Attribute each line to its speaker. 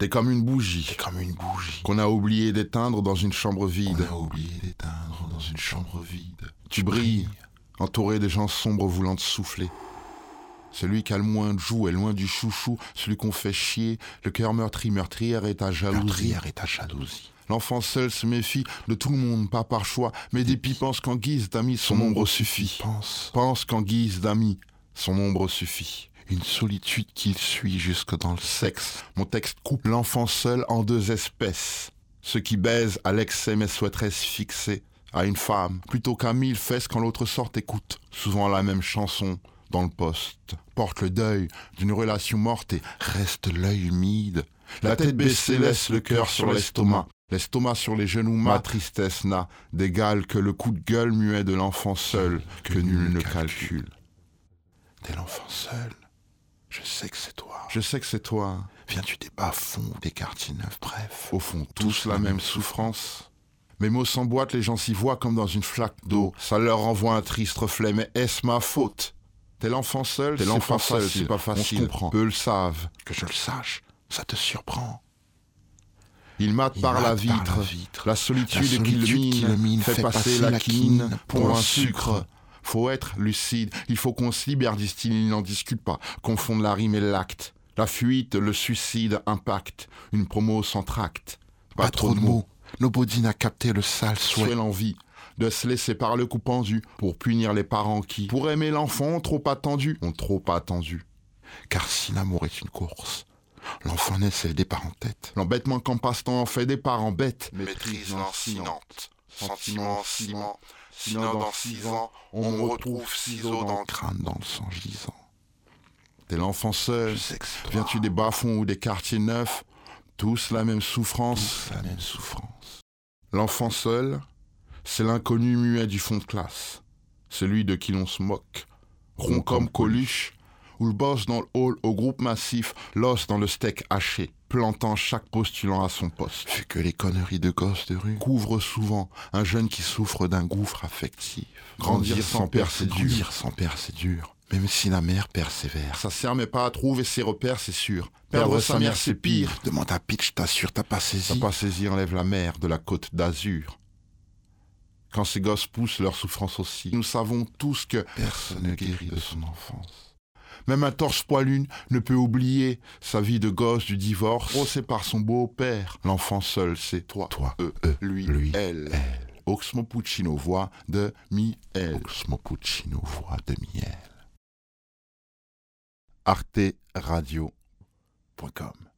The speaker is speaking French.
Speaker 1: T'es comme une bougie
Speaker 2: T'es comme une bougie
Speaker 1: qu'on a oublié d'éteindre dans une chambre vide.
Speaker 2: a oublié d'éteindre dans une chambre vide.
Speaker 1: Tu brilles, entouré de gens sombres voulant te souffler. Celui qui a le moins de joues est loin du chouchou, celui qu'on fait chier, le cœur meurtri, meurtrière et ta jalousie.
Speaker 2: Meurtrière ta jalousie.
Speaker 1: L'enfant seul se méfie de tout le monde, pas par choix, mais Dépit pense qu'en guise d'amis, son ombre suffit.
Speaker 2: Pense
Speaker 1: Pense qu'en guise d'amis, son ombre suffit.
Speaker 2: Une solitude qu'il suit jusque dans le sexe.
Speaker 1: Mon texte coupe l'enfant seul en deux espèces. Ceux qui baisent à l'excès mais souhaiteraient se à une femme, plutôt qu'à mille fesses quand l'autre sort écoute souvent la même chanson dans le poste. Porte le deuil d'une relation morte et
Speaker 2: Reste l'œil humide.
Speaker 1: la tête baissée laisse le cœur sur l'estomac. L'estomac sur les genoux, ma tristesse n'a d'égal que le coup de gueule muet de l'enfant seul que nul ne calcule.
Speaker 2: T'es l'enfant seul. Je sais que c'est toi.
Speaker 1: Je sais que c'est toi,
Speaker 2: Viens-tu des bas-fonds des quartiers neufs, bref.
Speaker 1: au fond, tous la même souffrance. Mes mots s'emboîtent, les gens s'y voient comme dans une flaque d'eau. Ça leur renvoie un triste reflet, mais est-ce ma faute? T'es l'enfant seul,
Speaker 2: T'es
Speaker 1: c'est
Speaker 2: l'enfant
Speaker 1: pas
Speaker 2: seul,
Speaker 1: facile,
Speaker 2: c'est pas facile.
Speaker 1: On. Peu le savent.
Speaker 2: Que je le sache, ça te surprend. Il
Speaker 1: par,
Speaker 2: mate
Speaker 1: la
Speaker 2: par
Speaker 1: vitre.
Speaker 2: la vitre.
Speaker 1: La solitude,
Speaker 2: La
Speaker 1: qui le mine,
Speaker 2: qui le mine
Speaker 1: fait, passer, la quinine pour un sucre. Faut être lucide, il faut qu'on se libère, disent-ils, ils n'en discutent pas. Confondre la rime et l'acte. La fuite, le suicide, impact. Une promo sans tract.
Speaker 2: Pas, trop de mots. Nobody n'a capté le sale
Speaker 1: Souhait
Speaker 2: souhait.
Speaker 1: l'envie de se laisser par le coup pendu pour punir les parents qui, pour aimer l'enfant, ont trop attendu, ont trop attendu.
Speaker 2: Car si l'amour est une course, l'enfant naît celle des parents tête.
Speaker 1: L'embêtement qu'en passe-temps en fait des parents bêtes.
Speaker 2: Maîtrise lancinante,
Speaker 1: sentiment en ciment. Sinon dans six ans, on me retrouve ciseaux dans le crâne.
Speaker 2: dans le sang gisant.
Speaker 1: T'es l'enfant seul. Viens-tu des bas-fonds ou des quartiers neufs? Tous la même souffrance.
Speaker 2: Tous la même souffrance.
Speaker 1: L'enfant seul, c'est l'inconnu muet du fond de classe. Celui de qui l'on se moque. Rond comme Coluche, ou le boss dans le hall au groupe massif, l'os dans le steak haché, plantant chaque postulant à son poste.
Speaker 2: Vu que les conneries de gosses de rue
Speaker 1: Couvre souvent un jeune qui souffre d'un gouffre affectif. Grandir sans père, c'est dur.
Speaker 2: Grandir sans père, c'est dur. Même si la mère persévère.
Speaker 1: Ça sert mais pas à trouver ses repères, c'est sûr. Perdre sa mère, c'est pire.
Speaker 2: Demande à Pitch, t'assure, t'as pas
Speaker 1: Ça
Speaker 2: saisi.
Speaker 1: pas saisi enlève la mer de la côte d'Azur. Quand ces gosses poussent, leur souffrance aussi. Nous savons tous que
Speaker 2: Personne ne guérit de son enfance.
Speaker 1: Même un torse poilu ne peut oublier sa vie de gosse du divorce, rossé par son beau-père. L'enfant seul, c'est toi,
Speaker 2: Toi,
Speaker 1: eux,
Speaker 2: eux,
Speaker 1: lui,
Speaker 2: lui,
Speaker 1: elle.
Speaker 2: elle.
Speaker 1: Oxmo Puccino, voix de Miel.
Speaker 2: Oxmo Puccino, voix de miel.
Speaker 1: arteradio.com